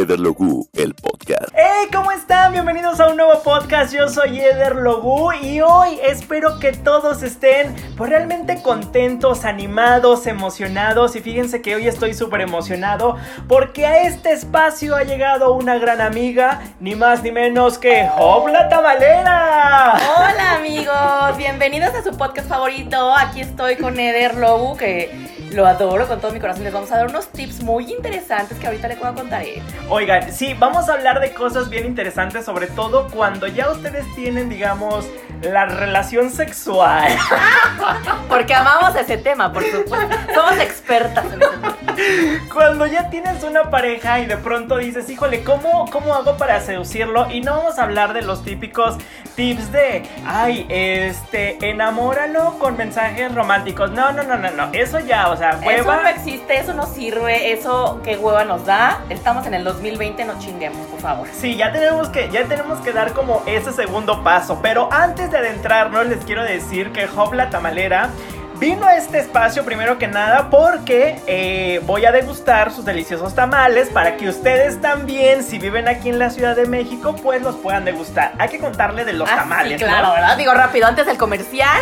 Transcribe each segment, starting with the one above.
Eder Logu, el podcast. ¡Hey! ¿Cómo están? Bienvenidos a un nuevo podcast. Yo soy Eder Logu y hoy espero que todos estén pues realmente contentos, animados, emocionados. Y fíjense que hoy estoy súper emocionado porque a este espacio ha llegado una gran amiga, ni más ni menos que Hobla Tamalera. Hola amigos, bienvenidos a su podcast favorito. Aquí estoy con Eder Logu, que lo adoro con todo mi corazón. Les vamos a dar unos tips muy interesantes que ahorita les voy a contar. Oigan, sí, vamos a hablar de cosas bien interesantes, sobre todo cuando ya ustedes tienen, digamos, la relación sexual. Porque amamos ese tema, por supuesto. Somos expertas en ese tema. Cuando ya tienes una pareja y de pronto dices, híjole, ¿cómo, ¿cómo hago para seducirlo? Y no vamos a hablar de los típicos tips de, ay, este, enamóralo con mensajes románticos. No, no, no, no, no. Eso ya, o sea, hueva. Eso no existe, eso no sirve, eso qué hueva nos da. Estamos en el 2020, no chinguemos, favor. Sí, ya tenemos que, ya tenemos que dar como ese segundo paso. Pero antes de adentrarnos, les quiero decir que Hopla Tamalera vino a este espacio primero que nada porque eh, voy a degustar sus deliciosos tamales para que ustedes también, si viven aquí en la Ciudad de México, pues los puedan degustar. Hay que contarle de los Ah, tamales, sí, claro, ¿no? ¿verdad? Digo rápido, antes del comercial.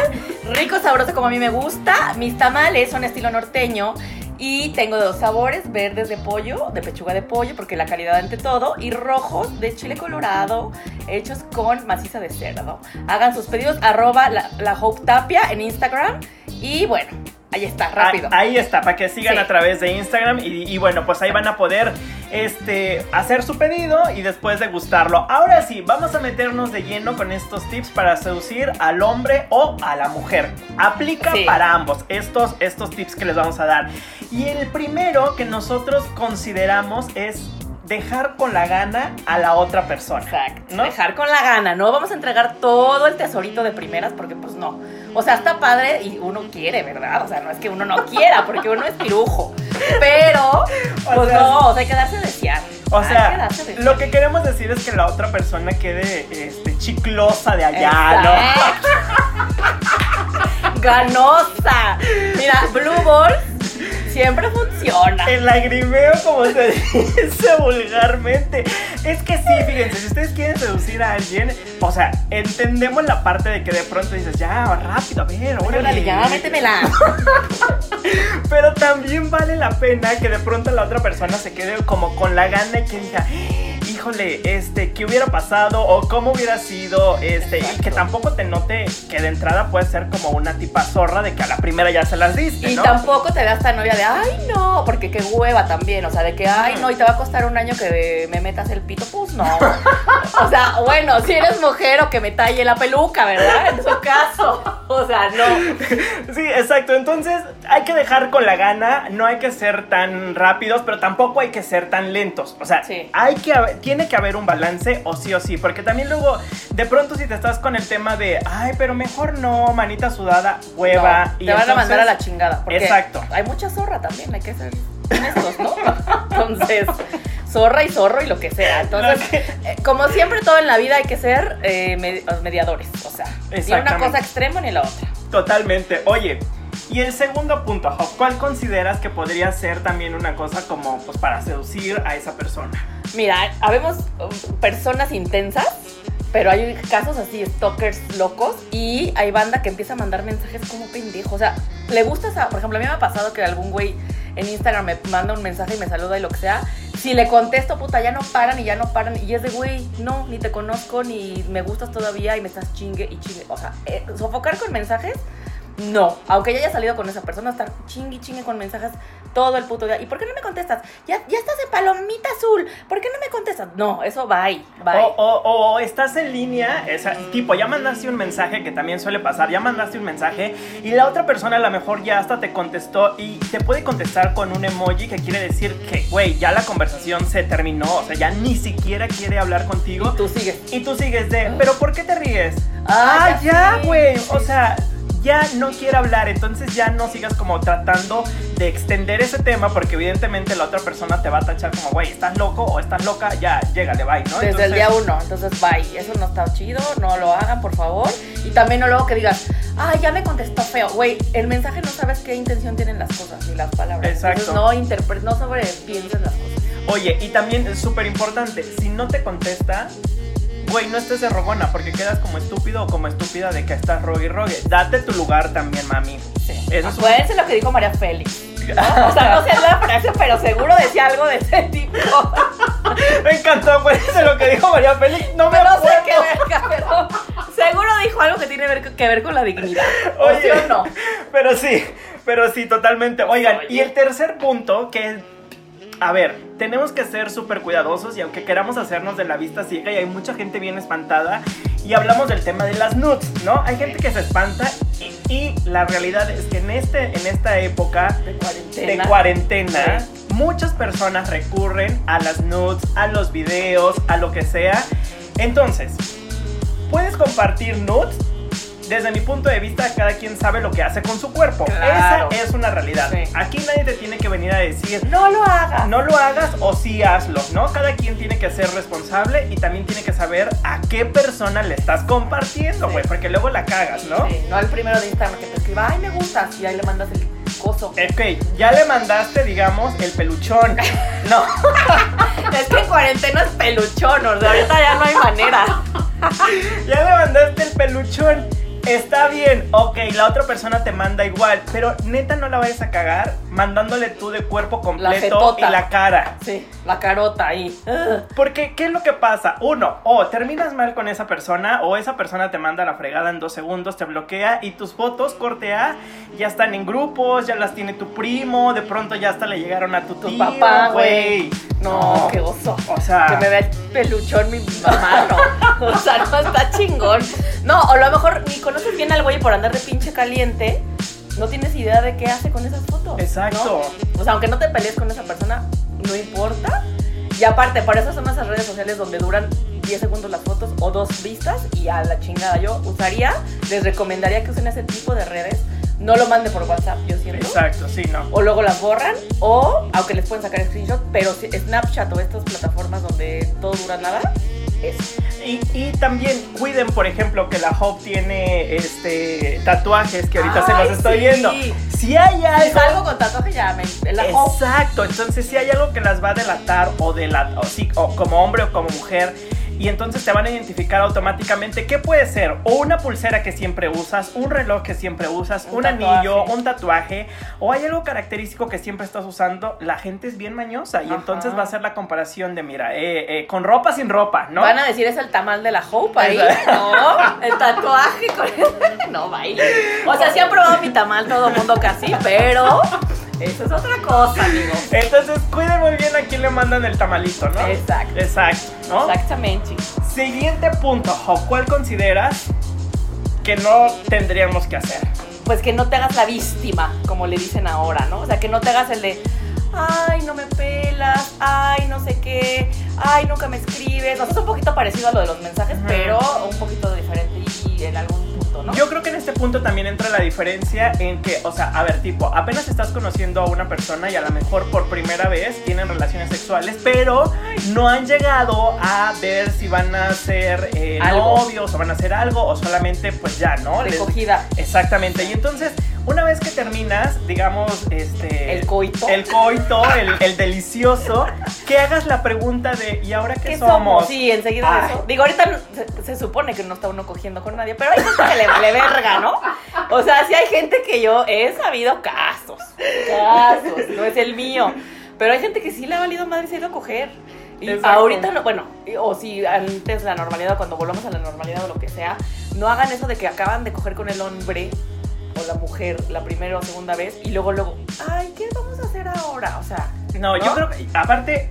Rico, sabroso como a mí me gusta. Mis tamales son estilo norteño. Y tengo dos sabores, verdes de pollo, de pechuga de pollo, porque la calidad ante todo, y rojos de chile colorado, hechos con maciza de cerdo. Hagan sus pedidos, arroba la, la Hope Tapia en Instagram. Y bueno, ahí está, rápido. Ah, Ahí está, para que sigan Sí. a través de Instagram y, y bueno, pues ahí van a poder este, hacer su pedido y después degustarlo. Ahora sí, vamos a meternos de lleno con estos tips para seducir al hombre o a la mujer. Aplica Sí. para ambos estos, estos tips que les vamos a dar. Y el primero que nosotros consideramos es dejar con la gana a la otra persona. Exacto. ¿no? Dejar con la gana, no vamos a entregar todo el tesorito de primeras porque pues no. O sea, está padre y uno quiere, ¿verdad? O sea, no es que uno no quiera porque uno es pirujo. Pero, pues sea, no, o sea, hay que darse desear. O que sea, desear. lo que queremos decir es que la otra persona quede este, chiclosa de allá, ¿no? Ganosa. Mira, Blue Balls siempre funciona. El lagrimeo, como se dice vulgarmente. Es que sí, fíjense, si ustedes quieren seducir a alguien, o sea, entendemos la parte de que de pronto dices, ya, rápido, a ver, órale. Órale, ya, métemela. Pero también vale la pena que de pronto la otra persona se quede como con la gana y que diga, híjole, este, ¿qué hubiera pasado? O cómo hubiera sido, este, y que tampoco te note que de entrada puede ser como una tipa zorra de que a la primera ya se las diste, Y ¿no? tampoco te da esta novia de, ay, no, porque qué hueva también, o sea, de que, ay, no, y te va a costar un año que me metas el pito, pues no. O sea, bueno, si eres mujer o que me talle la peluca, ¿verdad? En su caso. O sea, no. Sí, exacto. Entonces hay que dejar con la gana, no hay que ser tan rápidos, pero tampoco hay que ser tan lentos. O sea, Sí. hay que tiene que haber un balance o sí o sí, porque también luego de pronto si te estás con el tema de, ay, pero mejor no, manita sudada, hueva. No, y te van a mandar a la chingada. Porque Exacto. Hay mucha zorra también, hay que ser honestos, ¿no? Entonces, zorra y zorro y lo que sea. Entonces, que- eh, como siempre, todo en la vida hay que ser eh, med- mediadores. O sea, ni una cosa extrema ni la otra. Totalmente. Oye. Y el segundo punto, ¿cuál consideras que podría ser también una cosa como pues para seducir a esa persona? Mira, habemos um, personas intensas, pero hay casos así, stalkers locos, y hay banda que empieza a mandar mensajes como pendejo. O sea, le gusta esa. Por ejemplo, a mí me ha pasado que algún güey en Instagram me manda un mensaje y me saluda y lo que sea. Si le contesto, puta, ya no paran y ya no paran. Y es de, güey, no, ni te conozco, ni me gustas todavía y me estás chingue y chingue. O sea, eh, sofocar con mensajes, no. Aunque ya haya salido con esa persona, estar chingue y chingue con mensajes todo el puto día. ¿Y por qué no me contestas? Ya, ya estás en palomita azul. ¿Por qué no me contestas? No, eso bye, bye. O, o- o estás en línea, esa- tipo, ya mandaste un mensaje que también suele pasar, ya mandaste un mensaje y la otra persona a lo mejor ya hasta te contestó y te puede contestar con un emoji que quiere decir que, güey, ya la conversación se terminó, o sea, ya ni siquiera quiere hablar contigo. Y tú sigues. Y tú sigues de, pero ¿por qué te ríes? Ah, Ah, ya sé. güey. O sea, ya no quiere hablar, entonces ya no sigas como tratando de extender ese tema porque evidentemente la otra persona te va a tachar como, güey, ¿estás loco o estás loca? Ya, llégale, bye, ¿no? Desde Entonces- el día uno, entonces bye. Eso no está chido, no lo hagan, por favor. Y también no luego que digas, ah, ya me contestó feo. Güey, el mensaje no sabes qué intención tienen las cosas ni las palabras. Exacto. Entonces no interpretes, no sobrepienses las cosas. Oye, y también es súper importante, si no te contesta, güey, no estés de rogona porque quedas como estúpido o como estúpida de que estás rogue y rogue. Date tu lugar también, mami. Sí. Eso es un- Acuérdense lo que dijo María Félix. ¿no? O sea, no sé la frase, pero seguro decía algo de ese tipo. Me encantó, acuérdense lo que dijo María Félix. No me Pero no acuerdo. sé qué verga, pero seguro dijo algo que tiene ver- que ver con la dignidad. ¿O Oye, sí o no? Pero sí, pero sí, totalmente. Oigan, Oye. y el tercer punto que a ver, tenemos que ser súper cuidadosos y aunque queramos hacernos de la vista ciega y hay mucha gente bien espantada y hablamos del tema de las nudes, ¿no? Hay gente que se espanta y, y la realidad es que en, este, en esta época De de cuarentena. cuarentena, muchas personas recurren a las nudes, a los videos, a lo que sea. Entonces, puedes compartir nudes. Desde mi punto de vista, cada quien sabe lo que hace con su cuerpo. Claro. Esa es una realidad. Sí. Aquí nadie te tiene que venir a decir, No lo hagas. no lo hagas o sí hazlo, ¿no? Cada quien tiene que ser responsable y también tiene que saber a qué persona le estás compartiendo, Sí. güey, porque luego la cagas, ¿no? Sí, no el primero de Instagram que te escriba, ay, me gustas, y ahí le mandas el coso. Ok, ya le mandaste, digamos, el peluchón. No, Es que en cuarentena es peluchón, o sea, ahorita ya no hay manera. ya le mandaste el peluchón. Está bien, ok, la otra persona te manda igual, pero neta no la vayas a cagar mandándole tú de cuerpo completo y la cara. Sí, la carota ahí. Porque, ¿qué es lo que pasa? Uno, o terminas mal con esa persona, o esa persona te manda la fregada en dos segundos, te bloquea y tus fotos, corte A, ya están en grupos, ya las tiene tu primo, de pronto ya hasta le llegaron a tu, Tu tío, papá, güey. No, No, qué oso. O sea, Que me vea el peluchón mi mamá, no. O sea, no está chingón. No, o a lo mejor ni conoces bien al güey por andar de pinche caliente. No tienes idea de qué hace con esas fotos. Exacto. ¿no? O sea, aunque no te pelees con esa persona, no importa. Y aparte, por eso son esas redes sociales donde duran 10 segundos las fotos o dos vistas y a la chingada. Yo usaría, les recomendaría que usen ese tipo de redes. No lo manden por WhatsApp, yo siento. exacto, sí, no. O luego las borran, o aunque les pueden sacar screenshot, pero Snapchat o estas plataformas donde todo dura nada, eso. Y, y también cuiden, por ejemplo, que la Hope tiene este tatuajes que ahorita se los estoy sí. viendo. Si hay Si algo salgo con tatuaje ya me la hope. Exacto, entonces si hay algo que las va a delatar o, dela- o, sí, o como hombre o como mujer y entonces te van a identificar automáticamente qué puede ser o una pulsera que siempre usas, un reloj que siempre usas, un, Un anillo, un tatuaje o hay algo característico que siempre estás usando, la gente es bien mañosa y Ajá. entonces va a ser la comparación de mira, eh, eh, con ropa sin ropa, ¿no? Van a decir es el tamal de la hope ahí. No, el tatuaje con No, baile. O sea, sí han probado mi tamal todo el mundo casi, pero eso es otra cosa, amigos. Entonces cuiden muy bien a quién le mandan el tamalito, ¿no? Exacto. Exacto, ¿no? Exactamente. Siguiente punto, Hope, ¿cuál consideras que no tendríamos que hacer? Pues que no te hagas la víctima, como le dicen ahora, ¿no? O sea, que no te hagas el de, ay, no me pelas, ay, no sé qué, ay, nunca me escribes. O sea, es un poquito parecido a lo de los mensajes, pero un poquito diferente y en algún punto, ¿no? Yo creo que en este punto también entra la diferencia en que, o sea, a ver, tipo, apenas estás conociendo a una persona y a lo mejor por primera vez tienen relaciones sexuales, pero no han llegado a ver si van a ser eh, novios o van a hacer algo o solamente pues ya, ¿no? Les- Recogida. Exactamente. Y entonces, una vez que terminas, digamos, este... El coito. El coito, el, el delicioso, que hagas la pregunta de, ¿y ahora qué, ¿Qué somos? somos? Sí, enseguida Ay. de eso. Digo, ahorita no- se, se supone que no está uno cogiendo con nadie, pero hay gente que le vale verga, ¿no? O sea, sí hay gente que yo he sabido casos. Casos, no es el mío. Pero hay gente que sí le ha valido madre y se ha ido a coger. Y Exacto. ahorita no, bueno, o si antes la normalidad, cuando volvamos a la normalidad o lo que sea, no hagan eso de que acaban de coger con el hombre o la mujer la primera o segunda vez y luego, luego, ay, ¿qué vamos a hacer ahora? O sea, No, yo ¿No? creo que, aparte,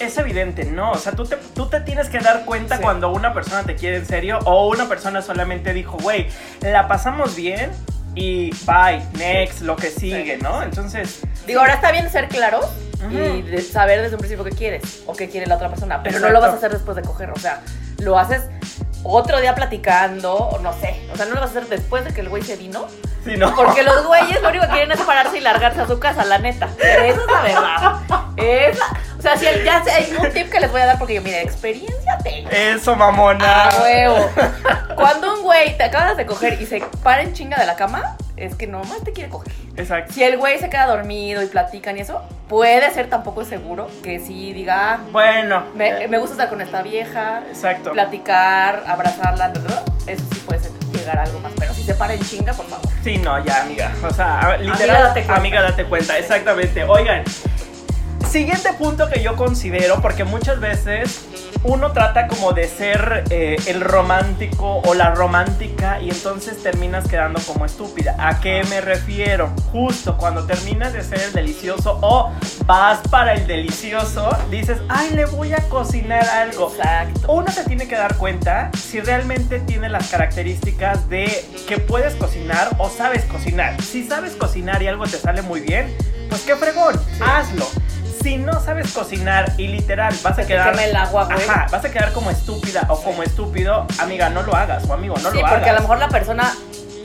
es evidente, ¿no? O sea, tú te, tú te tienes que dar cuenta Sí. cuando una persona te quiere en serio o una persona solamente dijo, güey, la pasamos bien y bye, next, lo que sigue, Sí. ¿no? Entonces, Digo, ahora está bien ser claro y de saber desde un principio qué quieres o qué quiere la otra persona, pero no Exacto. lo vas a hacer después de coger, o sea, lo haces otro día platicando, o no sé, o sea, no lo vas a hacer después de que el güey se vino, sí, ¿no? porque los güeyes lo único que quieren es pararse y largarse a su casa, la neta, esa es la verdad, esa, o sea, si el- ya sé, hay un tip que les voy a dar porque yo, mira, experiencia tengo. Eso, mamona. A huevo. Cuando un güey te acabas de coger y se para en chinga de la cama, es que nomás te quiere coger. Exacto. Si el güey se queda dormido y platican y eso, puede ser tampoco seguro que sí diga, ah, Bueno. me, eh, me gusta estar con esta vieja, Exacto. platicar, abrazarla, eso sí puede ser llegar a algo más. Pero si se para en chinga, por favor. Sí, no, ya, amiga. O sea, literal, date cuenta. amiga, date cuenta. Exactamente. Oigan, siguiente punto que yo considero, porque muchas veces uno trata como de ser eh, el romántico o la romántica y entonces terminas quedando como estúpida. ¿A qué me refiero? Justo cuando terminas de ser el delicioso o vas para el delicioso, dices, ay, le voy a cocinar algo. Exacto. Uno se tiene que dar cuenta si realmente tiene las características de que puedes cocinar o sabes cocinar. Si sabes cocinar y algo te sale muy bien, pues qué fregón, hazlo. Si no sabes cocinar y literal vas a quedar el agua, güey. Ajá, vas a quedar como estúpida o como estúpido, amiga, no lo hagas o amigo, no sí, lo hagas. porque a lo mejor la persona,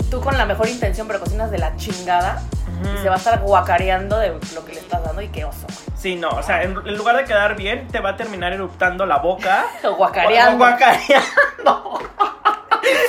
tú con la mejor intención, pero cocinas de la chingada y se va a estar guacareando de lo que le estás dando y qué oso. Sí, no, o sea, en, en lugar de quedar bien, te va a terminar eruptando la boca. O guacareando. O guacareando.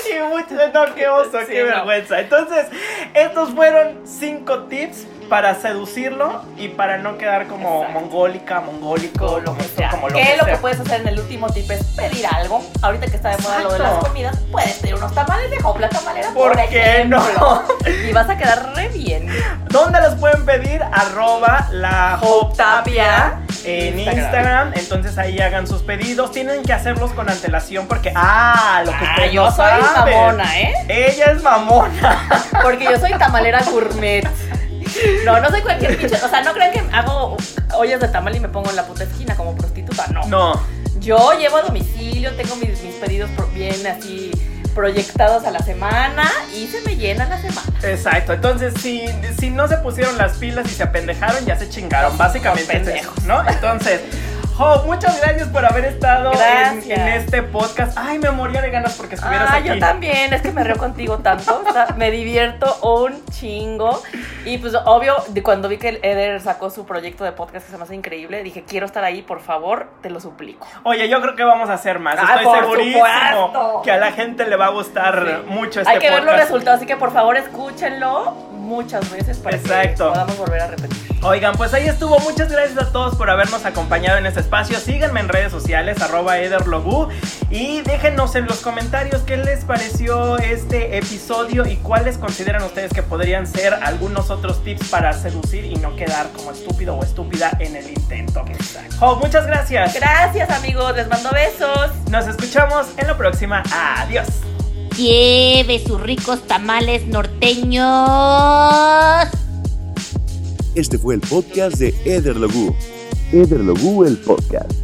Y mucho, no, qué oso, Sí, qué no. vergüenza. Entonces, estos fueron cinco tips para seducirlo y para no quedar como Exacto. mongólica, mongólico, O lo que sea. como lo ¿Qué que lo que puedes hacer en el último tip es pedir algo? Ahorita que está de moda lo de las comidas, puedes pedir unos tamales de Hopla Tamalera, ¿Por por, qué ejemplo. no? Y vas a quedar re bien. ¿Dónde los pueden pedir? Arroba la Hope Tapia. en Instagram. Instagram. Entonces ahí hagan sus pedidos. Tienen que hacerlos con antelación porque, ah, lo que Ah, yo no soy mamona, ¿eh? Ella es mamona. Porque yo soy tamalera gourmet. No, no soy cualquier pinche. O sea, no crean que hago ollas de tamal y me pongo en la puta esquina como prostituta. No. No. Yo llevo a domicilio, tengo mis, mis pedidos bien así proyectados a la semana y se me llena la semana. Exacto, entonces si, si no se pusieron las pilas y se apendejaron, ya se chingaron. Básicamente es eso. ¿no? Entonces, Jo, muchas gracias por haber estado en, este podcast. Ay, me moría de ganas porque estuvieras Ah, aquí. yo también, es que me río contigo tanto, o sea, me divierto un chingo. Y pues obvio, cuando vi que Eder sacó su proyecto de podcast que se me hace increíble, dije, quiero estar ahí, por favor, te lo suplico. Oye, yo creo que vamos a hacer más. Ah, Estoy segurísimo supuesto. que a la gente le va a gustar Sí. mucho este Hay que ver los podcast. resultados, así que por favor escúchenlo muchas veces para Exacto. que podamos volver a repetir. Oigan, pues ahí estuvo. Muchas gracias a todos por habernos acompañado en este espacio. Síganme en redes sociales, arroba ederlogu. Y déjenos en los comentarios qué les pareció este episodio y cuáles consideran ustedes que podrían ser algunos otros tips para seducir y no quedar como estúpido o estúpida en el intento. Jo, muchas gracias. Gracias amigos, les mando besos. Nos escuchamos en la próxima. Adiós. Lleve sus ricos tamales norteños. Este fue el podcast de Eder Logu. Eder Logu, el podcast.